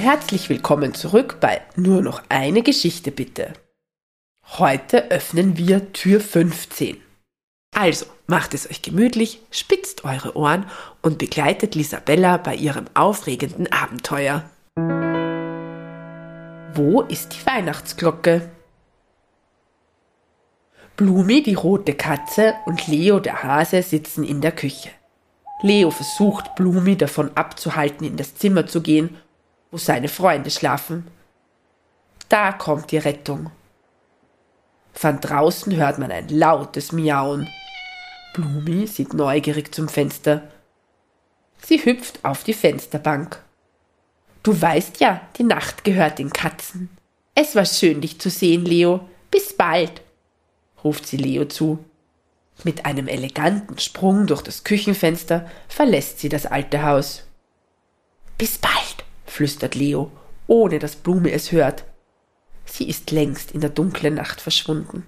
Herzlich willkommen zurück bei Nur noch eine Geschichte bitte. Heute öffnen wir Tür 15. Also, macht es euch gemütlich, spitzt eure Ohren und begleitet Lisabella bei ihrem aufregenden Abenteuer. Wo ist die Weihnachtsglocke? Blumi, die rote Katze, und Leo, der Hase, sitzen in der Küche. Leo versucht, Blumi davon abzuhalten, in das Zimmer zu gehen, wo seine Freunde schlafen. Da kommt die Rettung. Von draußen hört man ein lautes Miauen. Blumi sieht neugierig zum Fenster. Sie hüpft auf die Fensterbank. Du weißt ja, die Nacht gehört den Katzen. Es war schön, dich zu sehen, Leo. Bis bald, ruft sie Leo zu. Mit einem eleganten Sprung durch das Küchenfenster verlässt sie das alte Haus. Bis bald, flüstert Leo, ohne dass Blume es hört. Sie ist längst in der dunklen Nacht verschwunden.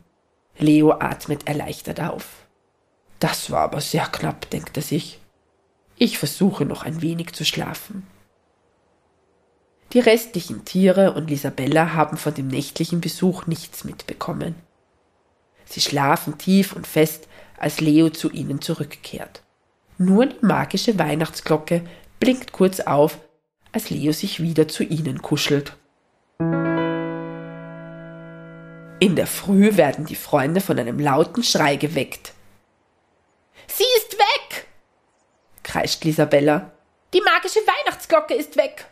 Leo atmet erleichtert auf. Das war aber sehr knapp, denkt er sich. Ich versuche noch ein wenig zu schlafen. Die restlichen Tiere und Lisabella haben von dem nächtlichen Besuch nichts mitbekommen. Sie schlafen tief und fest, als Leo zu ihnen zurückkehrt. Nur die magische Weihnachtsglocke blinkt kurz auf, als Leo sich wieder zu ihnen kuschelt. In der Früh werden die Freunde von einem lauten Schrei geweckt. Sie ist weg! kreischt Lisabella. Die magische Weihnachtsglocke ist weg!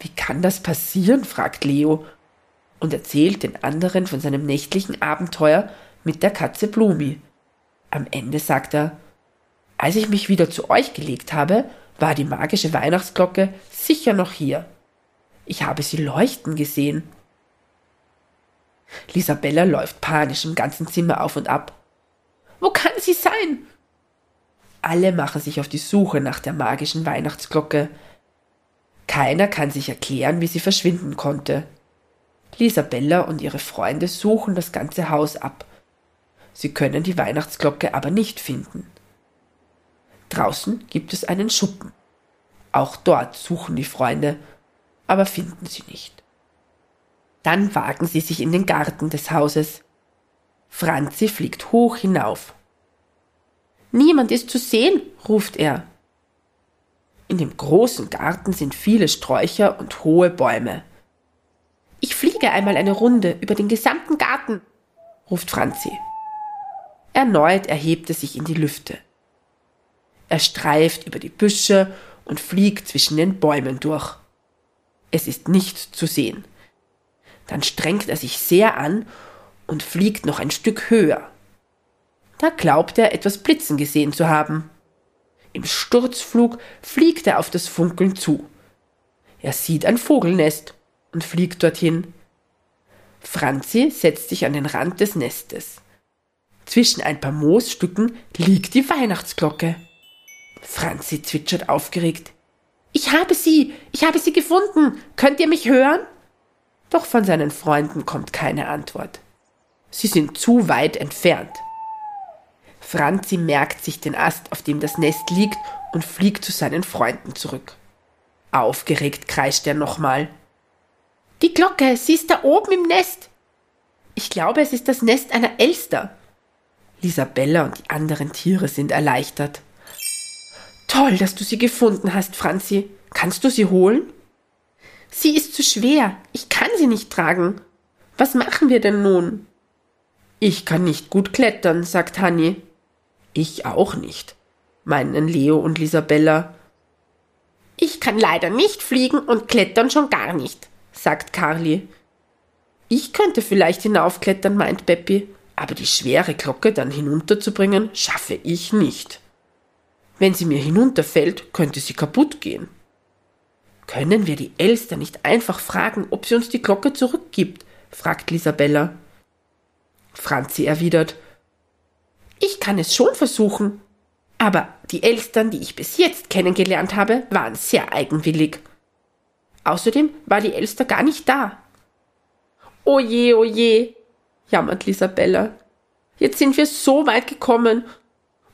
Wie kann das passieren? fragt Leo und erzählt den anderen von seinem nächtlichen Abenteuer mit der Katze Blumi. Am Ende sagt er, als ich mich wieder zu euch gelegt habe, war die magische Weihnachtsglocke sicher noch hier. Ich habe sie leuchten gesehen. Lisabella läuft panisch im ganzen Zimmer auf und ab. Wo kann sie sein? Alle machen sich auf die Suche nach der magischen Weihnachtsglocke. Keiner kann sich erklären, wie sie verschwinden konnte. Lisabella und ihre Freunde suchen das ganze Haus ab. Sie können die Weihnachtsglocke aber nicht finden. Draußen gibt es einen Schuppen. Auch dort suchen die Freunde, aber finden sie nicht. Dann wagen sie sich in den Garten des Hauses. Franzi fliegt hoch hinauf. Niemand ist zu sehen, ruft er. In dem großen Garten sind viele Sträucher und hohe Bäume. Ich fliege einmal eine Runde über den gesamten Garten, ruft Franzi. Erneut erhebt er sich in die Lüfte. Er streift über die Büsche und fliegt zwischen den Bäumen durch. Es ist nichts zu sehen. Dann strengt er sich sehr an und fliegt noch ein Stück höher. Da glaubt er, etwas blitzen gesehen zu haben. Im Sturzflug fliegt er auf das Funkeln zu. Er sieht ein Vogelnest und fliegt dorthin. Franzi setzt sich an den Rand des Nestes. Zwischen ein paar Moosstücken liegt die Weihnachtsglocke. Franzi zwitschert aufgeregt. Ich habe sie, ich habe sie gefunden. Könnt ihr mich hören? Doch von seinen Freunden kommt keine Antwort. Sie sind zu weit entfernt. Franzi merkt sich den Ast, auf dem das Nest liegt, und fliegt zu seinen Freunden zurück. Aufgeregt kreischt er nochmal. Die Glocke, sie ist da oben im Nest. Ich glaube, es ist das Nest einer Elster. Lisabella und die anderen Tiere sind erleichtert. Toll, dass du sie gefunden hast, Franzi. Kannst du sie holen? Sie ist zu schwer. Ich kann sie nicht tragen. Was machen wir denn nun? Ich kann nicht gut klettern, sagt Hanni. Ich auch nicht, meinen Leo und Lisabella. Ich kann leider nicht fliegen und klettern schon gar nicht, sagt Carly. Ich könnte vielleicht hinaufklettern, meint Beppi, aber die schwere Glocke dann hinunterzubringen, schaffe ich nicht. Wenn sie mir hinunterfällt, könnte sie kaputt gehen. Können wir die Elster nicht einfach fragen, ob sie uns die Glocke zurückgibt? fragt Lisabella. Franzi erwidert, ich kann es schon versuchen. Aber die Elstern, die ich bis jetzt kennengelernt habe, waren sehr eigenwillig. Außerdem war die Elster gar nicht da. Oje, oje, jammert Lisabella. Jetzt sind wir so weit gekommen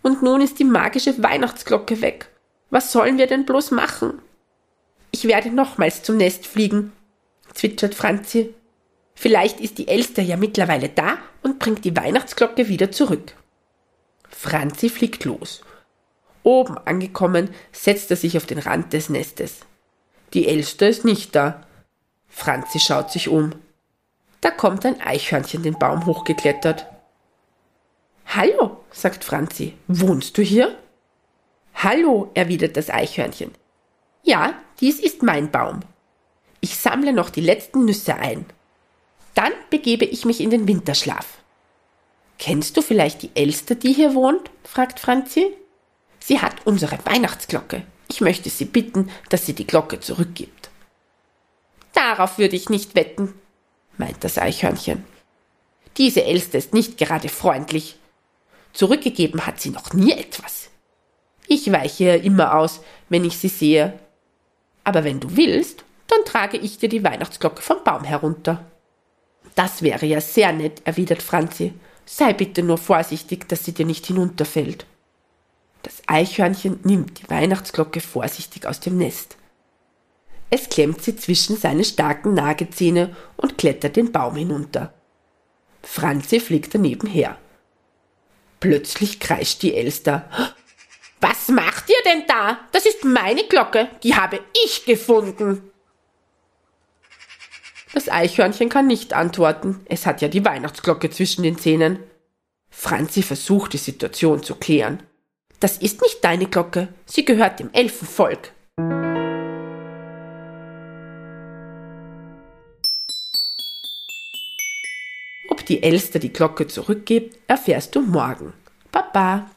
und nun ist die magische Weihnachtsglocke weg. Was sollen wir denn bloß machen? Ich werde nochmals zum Nest fliegen, zwitschert Franzi. Vielleicht ist die Elster ja mittlerweile da und bringt die Weihnachtsglocke wieder zurück. Franzi fliegt los. Oben angekommen, setzt er sich auf den Rand des Nestes. Die Elster ist nicht da. Franzi schaut sich um. Da kommt ein Eichhörnchen den Baum hochgeklettert. Hallo, sagt Franzi, wohnst du hier? Hallo, erwidert das Eichhörnchen. Ja, dies ist mein Baum. Ich sammle noch die letzten Nüsse ein. Dann begebe ich mich in den Winterschlaf. Kennst du vielleicht die Elster, die hier wohnt? fragt Franzi. Sie hat unsere Weihnachtsglocke. Ich möchte sie bitten, dass sie die Glocke zurückgibt. Darauf würde ich nicht wetten, meint das Eichhörnchen. Diese Elster ist nicht gerade freundlich. Zurückgegeben hat sie noch nie etwas. Ich weiche ihr immer aus, wenn ich sie sehe. Aber wenn du willst, dann trage ich dir die Weihnachtsglocke vom Baum herunter. Das wäre ja sehr nett, erwidert Franzi. Sei bitte nur vorsichtig, dass sie dir nicht hinunterfällt. Das Eichhörnchen nimmt die Weihnachtsglocke vorsichtig aus dem Nest. Es klemmt sie zwischen seine starken Nagezähne und klettert den Baum hinunter. Franzi fliegt daneben her. Plötzlich kreischt die Elster. Was macht ihr denn da? Das ist meine Glocke, die habe ich gefunden. Das Eichhörnchen kann nicht antworten, es hat ja die Weihnachtsglocke zwischen den Zähnen. Franzi versucht die Situation zu klären. Das ist nicht deine Glocke, sie gehört dem Elfenvolk. Die Elster die Glocke zurückgibt, erfährst du morgen. Baba.